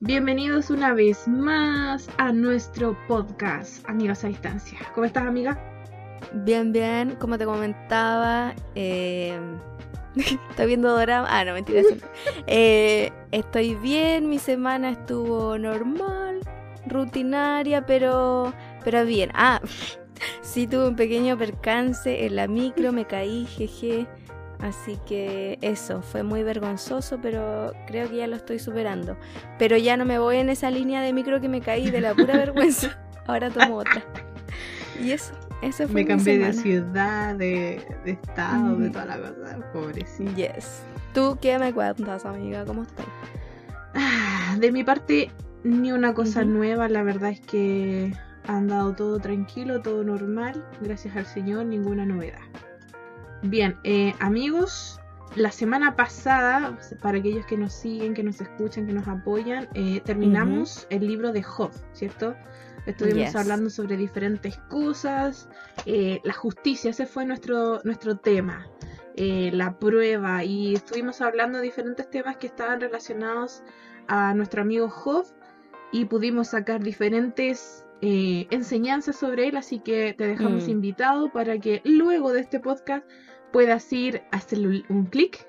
Bienvenidos una vez más a nuestro podcast, Amigas a Distancia. ¿Cómo estás, amiga? Bien, bien, como te comentaba, eh... estoy viendo drama. Ah, no, mentira. eh, estoy bien, mi semana estuvo normal, rutinaria, pero, pero bien. Ah, sí tuve un pequeño percance en la micro, me caí, jeje. Así que eso, fue muy vergonzoso, pero creo que ya lo estoy superando. Pero ya no me voy en esa línea de micro que me caí de la pura vergüenza. Ahora tomo otra. Y eso, eso fue Me cambié de ciudad, de, de estado, de toda la cosa. Pobrecita. Yes. ¿Tú qué me cuentas, amiga? ¿Cómo estás? Ah, De mi parte, ni una cosa nueva. La verdad es que ha andado todo tranquilo, todo normal. Gracias al Señor, ninguna novedad. Bien, eh, amigos, la semana pasada, para aquellos que nos siguen, que nos escuchan, que nos apoyan, eh, terminamos el libro de Job, ¿cierto? Estuvimos Yes. hablando sobre diferentes cosas, eh, la justicia, ese fue nuestro, nuestro tema, eh, la prueba, y estuvimos hablando de diferentes temas que estaban relacionados a nuestro amigo Job y pudimos sacar diferentes eh, enseñanzas sobre él, así que te dejamos Mm. invitado para que luego de este podcast puedas ir a hacerle un clic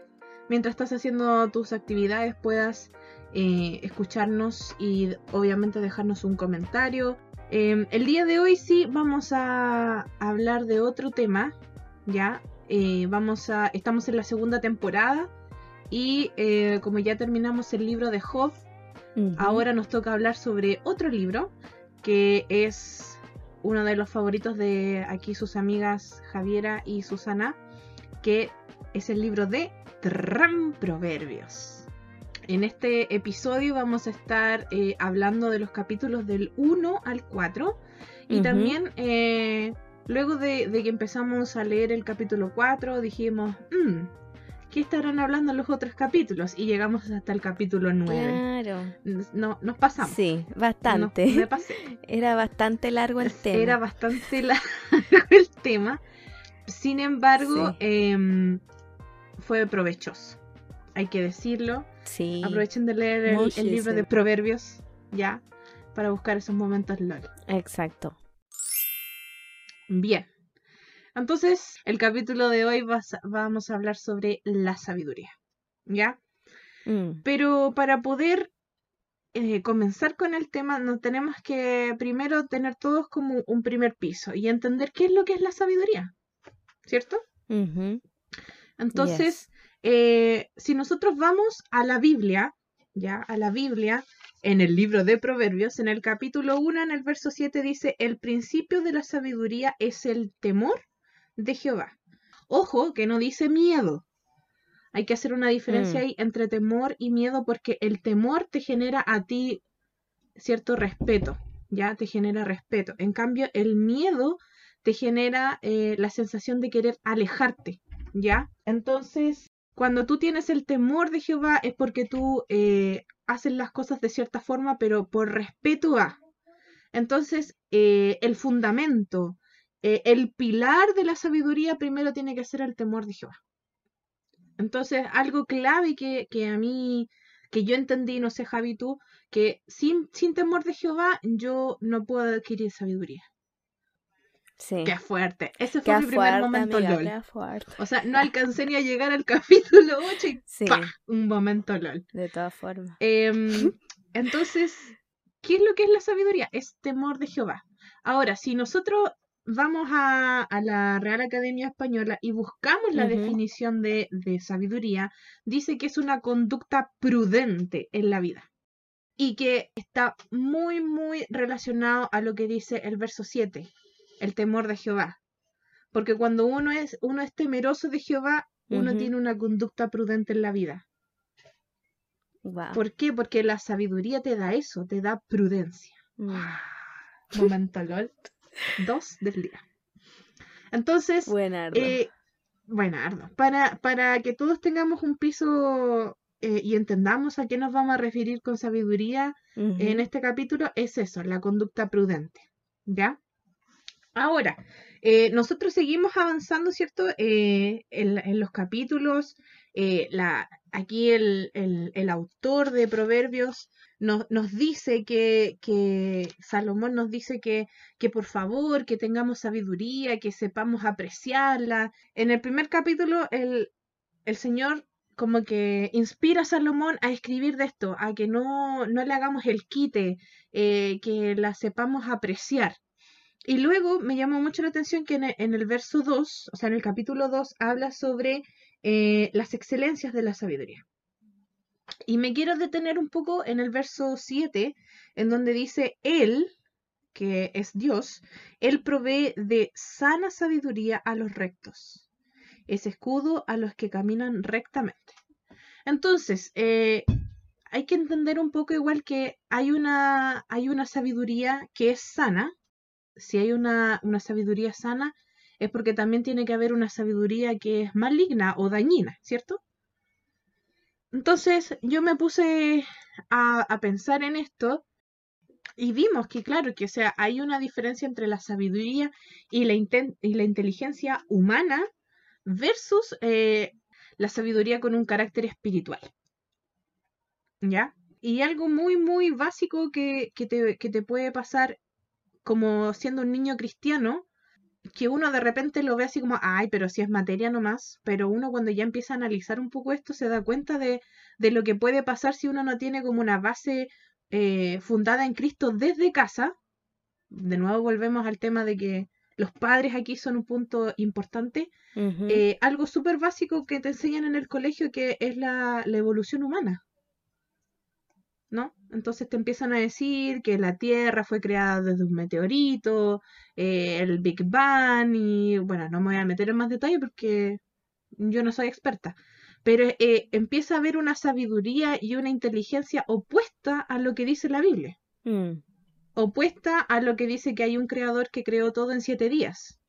mientras estás haciendo tus actividades, puedas eh, escucharnos y obviamente dejarnos un comentario. Eh, el día de hoy sí vamos a hablar de otro tema, ya. Eh, vamos a, estamos en la segunda temporada y eh, como ya terminamos el libro de Job. Ahora nos toca hablar sobre otro libro que es uno de los favoritos de aquí sus amigas Javiera y Susana, que es el libro de Tram Proverbios. En este episodio vamos a estar eh, hablando de los capítulos del 1 al 4 y también eh, luego de, de que empezamos a leer el capítulo 4 dijimos, "Mm, ¿qué estarán hablando los otros capítulos? Y llegamos hasta el capítulo 9 Claro. no, nos pasamos. Sí, No, bastante. me pasé. Era bastante largo el tema. Era bastante largo el tema. Sin embargo, Sí. em, fue provechoso. Hay que decirlo. Sí. Aprovechen de leer el, libro de Proverbios, ya, para buscar esos momentos LOL. Exacto. Bien. Entonces, el capítulo de hoy vas vamos a hablar sobre la sabiduría, ¿ya? Mm, Pero para poder eh, comenzar con el tema, nos tenemos que primero tener todos como un primer piso y entender qué es lo que es la sabiduría, ¿cierto? Entonces, eh, si nosotros vamos a la Biblia, ya, a la Biblia, en el libro de Proverbios, en el capítulo 1, en el verso 7, dice, el principio de la sabiduría es el temor de Jehová. Ojo, que no dice miedo. Hay que hacer una diferencia Mm. ahí entre temor y miedo porque el temor te genera a ti cierto respeto, ya te genera respeto. En cambio, el miedo te genera eh, la sensación de querer alejarte, ¿ya? Entonces, cuando tú tienes el temor de Jehová es porque tú eh, haces las cosas de cierta forma, pero por respeto a. Entonces, eh, el fundamento, eh, el pilar de la sabiduría primero tiene que ser el temor de Jehová. Entonces, algo clave que, que a mí, que yo entendí, no sé, Javi, tú, que sin, sin temor de Jehová yo no puedo adquirir sabiduría. Sí. Qué fuerte. Ese fue Qué mi primer fuerte, momento amiga, LOL. qué fuerte. O sea, no alcancé ni a llegar al capítulo 8 y Sí, un momento LOL. de todas formas. Em, entonces, ¿qué es lo que es la sabiduría? Es temor de Jehová. Ahora, si nosotros vamos a, a la Real Academia Española y buscamos la definición de, de sabiduría, dice que es una conducta prudente en la vida y que está muy, muy relacionado a lo que dice el verso 7, el temor de Jehová. Porque cuando uno es, uno es temeroso de Jehová, uno tiene una conducta prudente en la vida. Wow. ¿Por qué? Porque la sabiduría te da eso, te da prudencia. Mm. Momento LOL. Dos del día. Entonces, Buenardo. eh, para, para que todos tengamos un piso eh, y entendamos a qué nos vamos a referir con sabiduría en este capítulo, es eso, la conducta prudente. ¿Ya? Ahora, eh, nosotros seguimos avanzando, ¿cierto? Eh, en, los capítulos, eh, aquí el, autor de Proverbios nos, dice que, Salomón nos dice que, que por favor, que tengamos sabiduría, que sepamos apreciarla. En el primer capítulo, el, el Señor como que inspira a Salomón a escribir de esto, a que no, no le hagamos el quite, que la sepamos apreciar. Y luego me llamó mucho la atención que en el, verso 2, o sea, en el capítulo 2, habla sobre eh, las excelencias de la sabiduría. Y me quiero detener un poco en el verso 7, en donde dice, Él, que es Dios, Él provee de sana sabiduría a los rectos es escudo a los que caminan rectamente. Entonces, eh, hay que entender un poco igual que hay una, hay una sabiduría que es sana. Si hay una, una sabiduría sana, es porque también tiene que haber una sabiduría que es maligna o dañina, ¿cierto? Entonces yo me puse a, a, pensar en esto y vimos que, claro, que sea, hay una diferencia entre la sabiduría y la, y la inteligencia humana versus eh, la sabiduría con un carácter espiritual. ¿Ya? Y algo muy, muy básico que, te, que te puede pasar como siendo un niño cristiano, que uno de repente lo ve así como, ay, pero si es materia nomás, pero uno cuando ya empieza a analizar un poco esto se da cuenta de, de lo que puede pasar si uno no tiene como una base eh, fundada en Cristo desde casa. De nuevo volvemos al tema de que los padres aquí son un punto importante. Eh, algo súper básico que te enseñan en el colegio que es la, evolución humana. ¿No? Entonces te empiezan a decir que la Tierra fue creada desde un meteorito, eh, el Big Bang, y bueno, no me voy a meter en más detalle porque yo no soy experta, pero eh, empieza a haber una sabiduría y una inteligencia opuesta a lo que dice la Biblia. Mm opuesta a lo que dice que hay un creador que creó todo en siete días.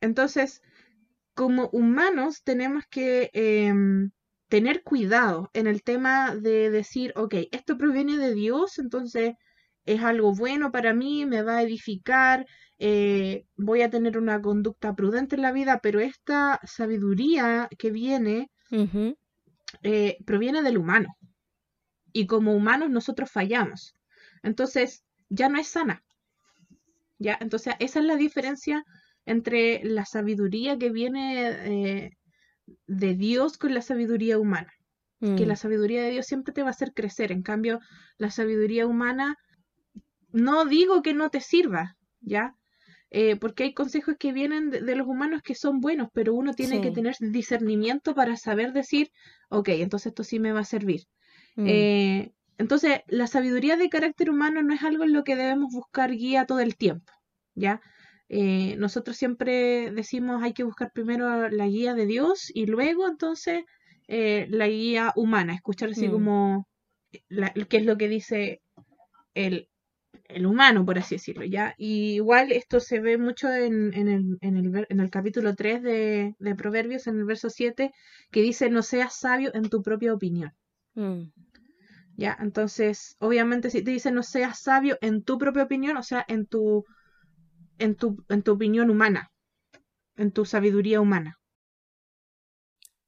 Entonces, como humanos tenemos que em, tener cuidado en el tema de decir, ok, esto proviene de Dios, entonces es algo bueno para mí, me va a edificar, eh, voy a tener una conducta prudente en la vida, pero esta sabiduría que viene eh, proviene del humano. Y como humanos nosotros fallamos. Entonces, ya no es sana. ¿Ya? Entonces, esa es la diferencia entre la sabiduría que viene eh, de Dios con la sabiduría humana. Que la mm. sabiduría de Dios siempre te va a hacer crecer. En cambio, la sabiduría humana, no digo que no te sirva, ¿ya? Eh, porque hay consejos que vienen de, los humanos que son buenos, pero uno tiene que tener discernimiento para saber decir, ok, entonces esto sí me va a servir. Mm. Eh, entonces, la sabiduría de carácter humano no es algo en lo que debemos buscar guía todo el tiempo, ¿ya? Eh, nosotros siempre decimos hay que buscar primero la guía de Dios y luego entonces eh, la guía humana, escuchar así mm. como qué es lo que dice el, el, humano, por así decirlo, ¿ya? Y igual esto se ve mucho en, en, el, en, el, en el, capítulo 3 de, de, Proverbios, en el verso 7, que dice, no seas sabio en tu propia opinión. Mm. ¿ya? Entonces, obviamente si te dicen no seas sabio en tu propia opinión, o sea, en tu, en tu, en tu opinión humana, en tu sabiduría humana.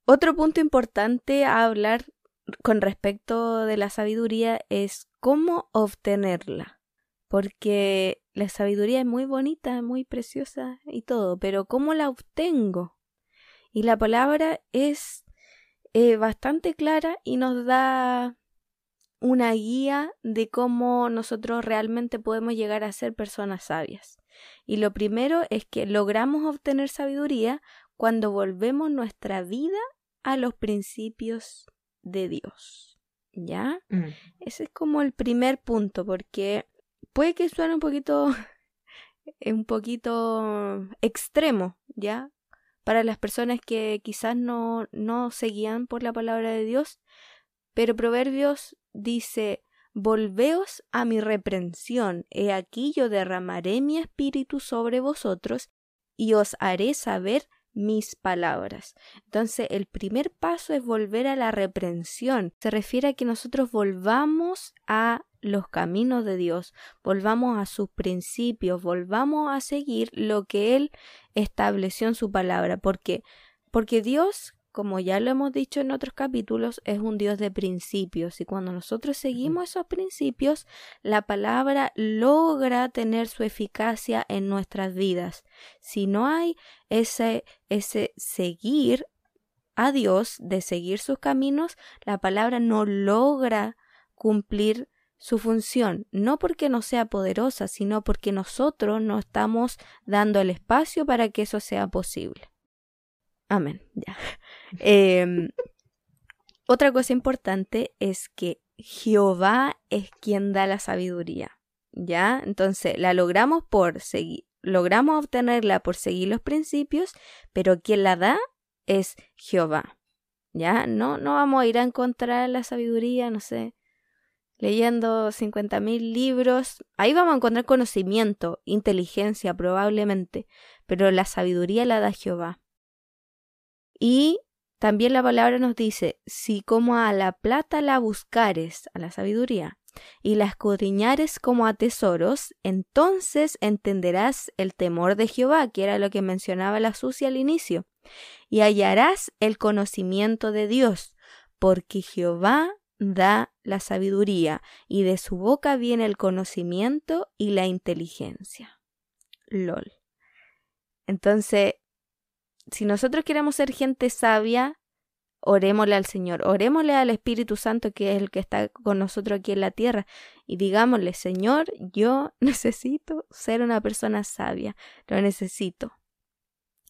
Otro punto importante a hablar con respecto de la sabiduría es cómo obtenerla, porque la sabiduría es muy bonita, muy preciosa y todo, pero ¿cómo la obtengo? Y la palabra es eh, bastante clara y nos da una guía de cómo nosotros realmente podemos llegar a ser personas sabias. Y lo primero es que logramos obtener sabiduría cuando volvemos nuestra vida a los principios de Dios. ¿Ya? Mm. Ese es como el primer punto, porque puede que suene un poquito, un poquito extremo, ¿ya? Para las personas que quizás no, no seguían por la palabra de Dios, pero Proverbios dice, Volveos a mi reprensión, he aquí yo derramaré mi espíritu sobre vosotros y os haré saber mis palabras. Entonces, el primer paso es volver a la reprensión. Se refiere a que nosotros volvamos a los caminos de Dios, volvamos a sus principios, volvamos a seguir lo que Él estableció en su palabra, porque porque Dios como ya lo hemos dicho en otros capítulos, es un Dios de principios y cuando nosotros seguimos esos principios, la palabra logra tener su eficacia en nuestras vidas. Si no hay ese, ese seguir a Dios, de seguir sus caminos, la palabra no logra cumplir su función, no porque no sea poderosa, sino porque nosotros no estamos dando el espacio para que eso sea posible. Amén. Ya. Em, otra cosa importante es que Jehová es quien da la sabiduría. ¿Ya? Entonces, la logramos por seguir, logramos obtenerla por seguir los principios, pero quien la da es Jehová. ¿Ya? No, no vamos a ir a encontrar la sabiduría, no sé, leyendo 50.000 libros. Ahí vamos a encontrar conocimiento, inteligencia probablemente, pero la sabiduría la da Jehová. Y también la palabra nos dice, si como a la plata la buscares, a la sabiduría, y la escudriñares como a tesoros, entonces entenderás el temor de Jehová, que era lo que mencionaba la sucia al inicio, y hallarás el conocimiento de Dios, porque Jehová da la sabiduría, y de su boca viene el conocimiento y la inteligencia. LOL. Entonces, si nosotros queremos ser gente sabia, orémosle al Señor, orémosle al Espíritu Santo que es el que está con nosotros aquí en la tierra y digámosle, Señor, yo necesito ser una persona sabia, lo necesito.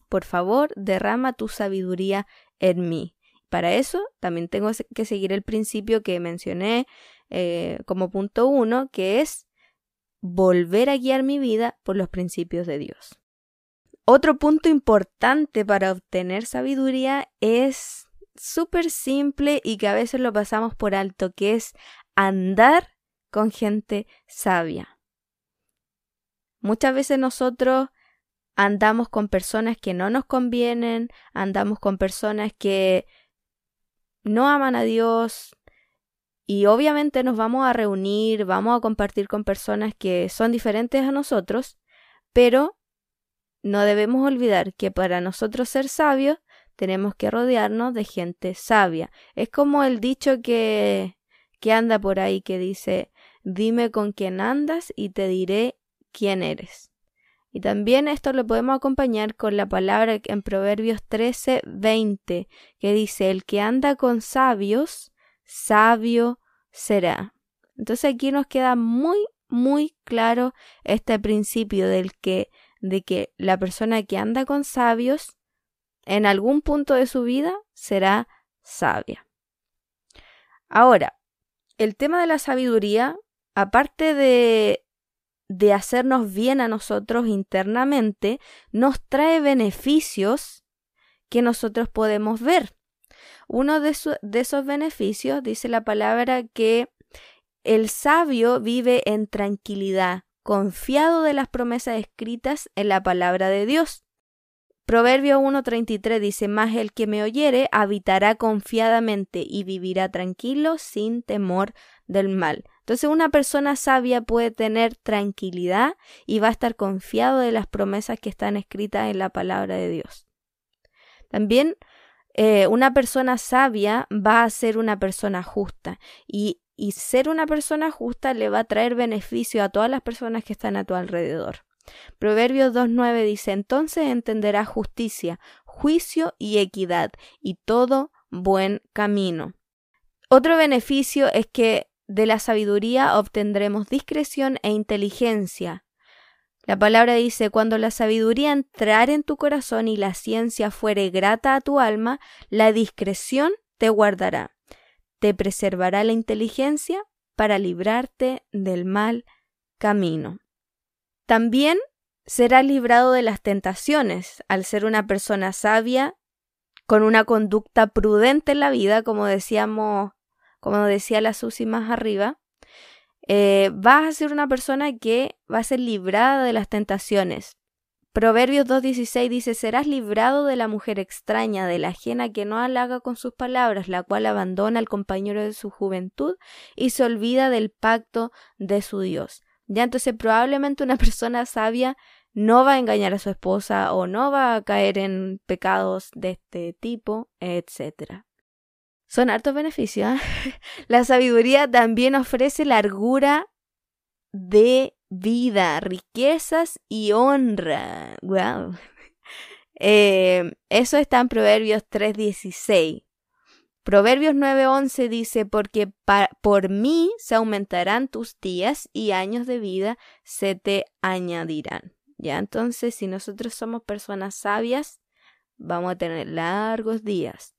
Por favor, derrama tu sabiduría en mí. Para eso también tengo que seguir el principio que mencioné eh, como punto uno, que es volver a guiar mi vida por los principios de Dios. Otro punto importante para obtener sabiduría es súper simple y que a veces lo pasamos por alto, que es andar con gente sabia. Muchas veces nosotros andamos con personas que no nos convienen, andamos con personas que no aman a Dios y obviamente nos vamos a reunir, vamos a compartir con personas que son diferentes a nosotros, pero no debemos olvidar que para nosotros ser sabios tenemos que rodearnos de gente sabia. Es como el dicho que, que anda por ahí que dice, dime con quién andas y te diré quién eres. Y también esto lo podemos acompañar con la palabra en Proverbios 13, 20, que dice, el que anda con sabios, sabio será. Entonces aquí nos queda muy, muy claro este principio del que, de que la persona que anda con sabios, en algún punto de su vida, será sabia. Ahora, el tema de la sabiduría, aparte de de hacernos bien a nosotros internamente, nos trae beneficios que nosotros podemos ver. Uno de, esos beneficios dice la palabra que el sabio vive en tranquilidad, confiado de las promesas escritas en la palabra de Dios. Proverbio 1.33 dice, Mas el que me oyere habitará confiadamente y vivirá tranquilo sin temor del mal. Entonces una persona sabia puede tener tranquilidad y va a estar confiado de las promesas que están escritas en la palabra de Dios. También eh, una persona sabia va a ser una persona justa y, y ser una persona justa le va a traer beneficio a todas las personas que están a tu alrededor. Proverbios 2.9 dice, entonces entenderás justicia, juicio y equidad y todo buen camino. Otro beneficio es que de la sabiduría obtendremos discreción e inteligencia. La palabra dice, cuando la sabiduría entrar en tu corazón y la ciencia fuere grata a tu alma, la discreción te guardará. Te preservará la inteligencia para librarte del mal camino. También serás librado de las tentaciones al ser una persona sabia, con una conducta prudente en la vida, como decíamos como decía la Susi más arriba, eh, vas a ser una persona que va a ser librada de las tentaciones. Proverbios 2.16 dice, serás librado de la mujer extraña, de la ajena que no halaga con sus palabras, la cual abandona al compañero de su juventud y se olvida del pacto de su Dios. Ya entonces probablemente una persona sabia no va a engañar a su esposa o no va a caer en pecados de este tipo, etc. Son hartos beneficios. ¿eh? La sabiduría también ofrece largura de vida, riquezas y honra. Wow. Eh, eso está en Proverbios 3:16. Proverbios 9:11 dice, porque por mí se aumentarán tus días y años de vida se te añadirán. Ya, entonces, si nosotros somos personas sabias, vamos a tener largos días.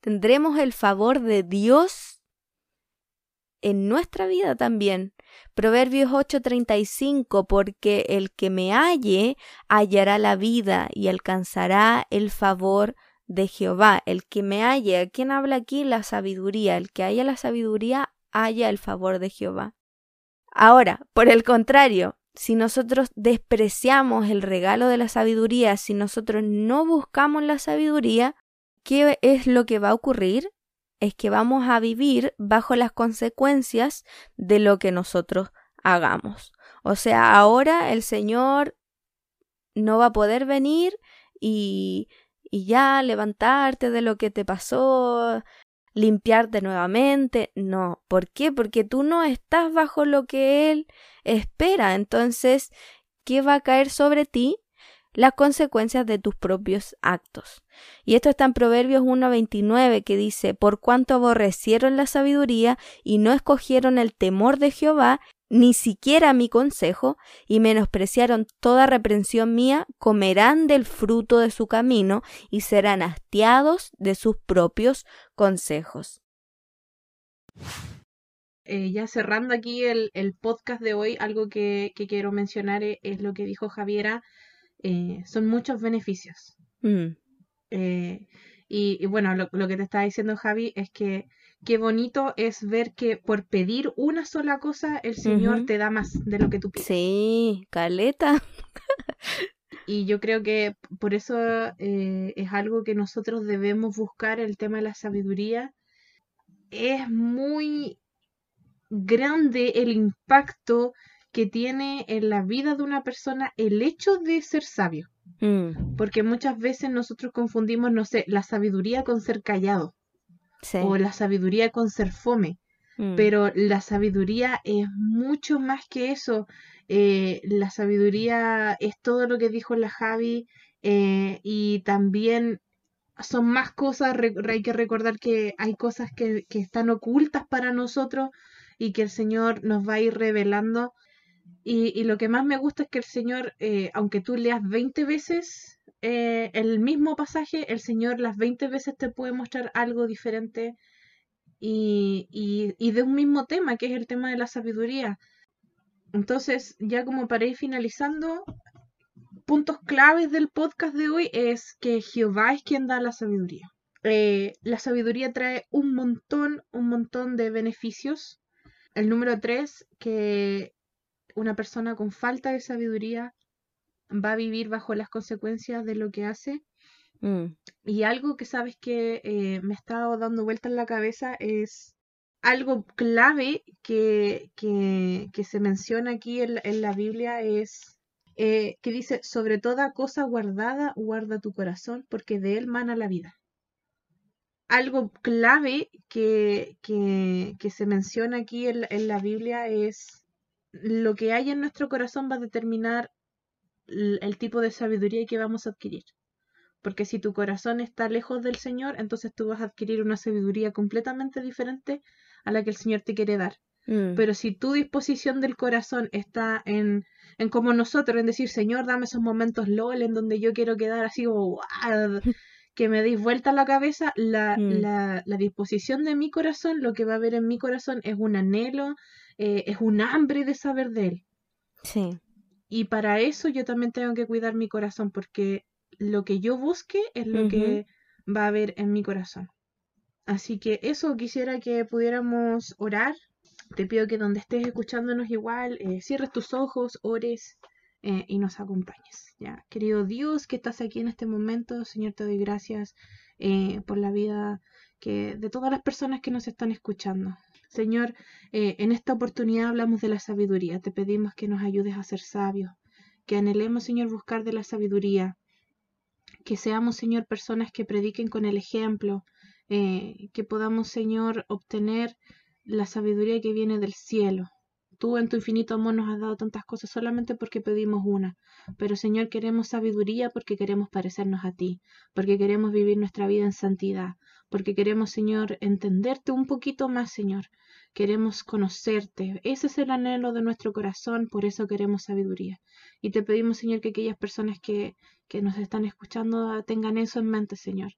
Tendremos el favor de Dios en nuestra vida también. Proverbios 8:35, porque el que me halle hallará la vida y alcanzará el favor de Jehová. El que me halle, ¿quién habla aquí? La sabiduría. El que haya la sabiduría haya el favor de Jehová. Ahora, por el contrario, si nosotros despreciamos el regalo de la sabiduría, si nosotros no buscamos la sabiduría, ¿qué es lo que va a ocurrir? Es que vamos a vivir bajo las consecuencias de lo que nosotros hagamos. O sea, ahora el Señor no va a poder venir y, y ya levantarte de lo que te pasó, limpiarte nuevamente. No. ¿Por qué? Porque tú no estás bajo lo que Él espera. Entonces, ¿qué va a caer sobre ti? Las consecuencias de tus propios actos. Y esto está en Proverbios 1.29 que dice, por cuanto aborrecieron la sabiduría y no escogieron el temor de Jehová, ni siquiera mi consejo, y menospreciaron toda reprensión mía, comerán del fruto de su camino y serán hastiados de sus propios consejos. Eh, ya cerrando aquí el, podcast de hoy, algo que, quiero mencionar es, lo que dijo Javiera, eh, son muchos beneficios. Mm. Eh, y, bueno, lo, lo, que te estaba diciendo Javi es que qué bonito es ver que por pedir una sola cosa el Señor te da más de lo que tú pides. Sí, caleta. y yo creo que por eso eh, es algo que nosotros debemos buscar, el tema de la sabiduría. Es muy grande el impacto que tiene en la vida de una persona el hecho de ser sabio. Mm. Porque muchas veces nosotros confundimos, no sé, la sabiduría con ser callado o la sabiduría con ser fome. Mm. Pero la sabiduría es mucho más que eso. Eh, la sabiduría es todo lo que dijo la Javi eh, y también son más cosas. hay que recordar que hay cosas que, están ocultas para nosotros y que el Señor nos va a ir revelando. Y, lo que más me gusta es que el Señor, eh, aunque tú leas 20 veces eh, el mismo pasaje, el Señor las 20 veces te puede mostrar algo diferente y, y, de un mismo tema, que es el tema de la sabiduría. Entonces, ya como para ir finalizando, puntos claves del podcast de hoy es que Jehová es quien da la sabiduría. Eh, la sabiduría trae un montón, un montón de beneficios. El número tres, que una persona con falta de sabiduría va a vivir bajo las consecuencias de lo que hace. Mm. Y algo que sabes que eh, me ha estado dando vuelta en la cabeza es algo clave que, que, se menciona aquí en, la Biblia es eh, que dice, sobre toda cosa guardada, guarda tu corazón, porque de él mana la vida. Algo clave que, que se menciona aquí en, en la Biblia es lo que hay en nuestro corazón va a determinar el tipo de sabiduría que vamos a adquirir. Porque si tu corazón está lejos del Señor, entonces tú vas a adquirir una sabiduría completamente diferente a la que el Señor te quiere dar. Mm. Pero si tu disposición del corazón está en, en como nosotros, en decir, Señor, dame esos momentos LOL en donde yo quiero quedar así, que me deis vuelta la cabeza, la, mm. la, la, disposición de mi corazón, lo que va a haber en mi corazón es un anhelo, eh, es un hambre de saber de Él. Sí. Y para eso yo también tengo que cuidar mi corazón, porque lo que yo busque es lo que va a haber en mi corazón. Así que eso quisiera que pudiéramos orar. Te pido que donde estés escuchándonos igual, eh, cierres tus ojos, ores eh, y nos acompañes. ¿ya? Querido Dios que estás aquí en este momento, Señor, te doy gracias eh, por la vida que, de todas las personas que nos están escuchando. Señor, eh, en esta oportunidad hablamos de la sabiduría. Te pedimos que nos ayudes a ser sabios, que anhelemos, Señor, buscar de la sabiduría, que seamos, Señor, personas que prediquen con el ejemplo, eh, que podamos, Señor, obtener la sabiduría que viene del cielo. Tú en tu infinito amor nos has dado tantas cosas solamente porque pedimos una. Pero Señor, queremos sabiduría porque queremos parecernos a ti, porque queremos vivir nuestra vida en santidad, porque queremos, Señor, entenderte un poquito más, Señor. Queremos conocerte. Ese es el anhelo de nuestro corazón, por eso queremos sabiduría. Y te pedimos, Señor, que aquellas personas que, que nos están escuchando tengan eso en mente, Señor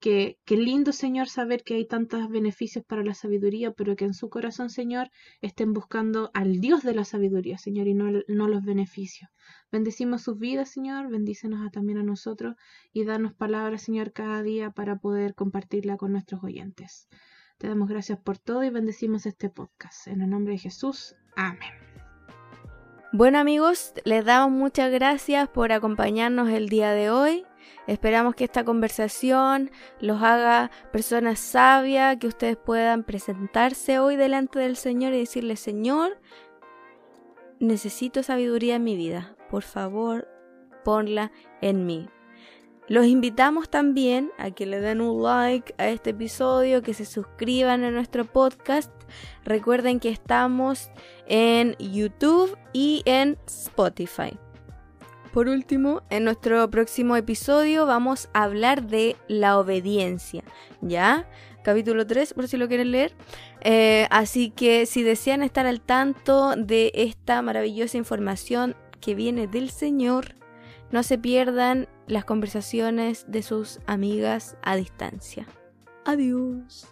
que, lindo, Señor, saber que hay tantos beneficios para la sabiduría, pero que en su corazón, Señor, estén buscando al Dios de la sabiduría, Señor, y no, no los beneficios. Bendecimos sus vidas, Señor, bendícenos también a nosotros y danos palabras, Señor, cada día para poder compartirla con nuestros oyentes. Te damos gracias por todo y bendecimos este podcast. En el nombre de Jesús. Amén. Bueno amigos, les damos muchas gracias por acompañarnos el día de hoy. Esperamos que esta conversación los haga personas sabias, que ustedes puedan presentarse hoy delante del Señor y decirle, Señor, necesito sabiduría en mi vida. Por favor, ponla en mí. Los invitamos también a que le den un like a este episodio, que se suscriban a nuestro podcast. Recuerden que estamos en YouTube y en Spotify. Por último, en nuestro próximo episodio vamos a hablar de la obediencia, ¿ya? Capítulo 3, por si lo quieren leer. Eh, así que si desean estar al tanto de esta maravillosa información que viene del Señor, no se pierdan las conversaciones de sus amigas a distancia. Adiós.